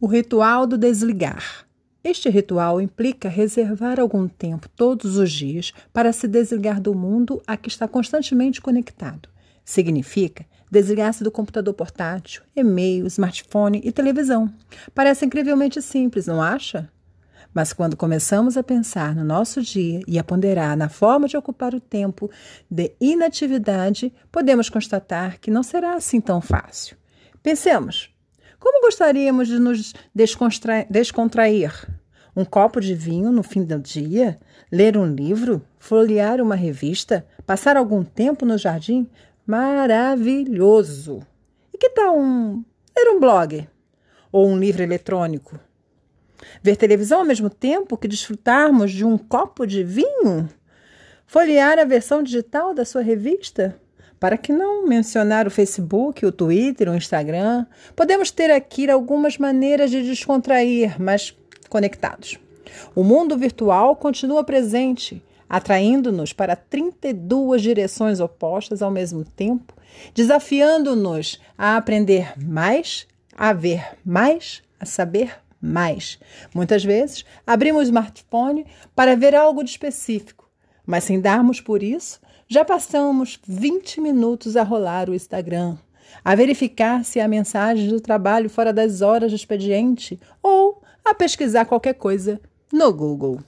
O ritual do desligar. Este ritual implica reservar algum tempo todos os dias para se desligar do mundo a que está constantemente conectado. Significa desligar-se do computador portátil, e-mail, smartphone e televisão. Parece incrivelmente simples, não acha? Mas quando começamos a pensar no nosso dia e a ponderar na forma de ocupar o tempo de inatividade, podemos constatar que não será assim tão fácil. Pensemos. Gostaríamos de nos descontrair? Um copo de vinho no fim do dia? Ler um livro? Folhear uma revista? Passar algum tempo no jardim? Maravilhoso! E que tal um ler um blog? Ou um livro eletrônico? Ver televisão ao mesmo tempo que desfrutarmos de um copo de vinho? Folhear a versão digital da sua revista? Para que não mencionar o Facebook, o Twitter, o Instagram, podemos ter aqui algumas maneiras de descontrair, mas conectados. O mundo virtual continua presente, atraindo-nos para 32 direções opostas ao mesmo tempo, desafiando-nos a aprender mais, a ver mais, a saber mais. Muitas vezes, abrimos o smartphone para ver algo de específico, mas sem darmos por isso, já passamos 20 minutos a rolar o Instagram, a verificar se há mensagens do trabalho fora das horas do expediente ou a pesquisar qualquer coisa no Google.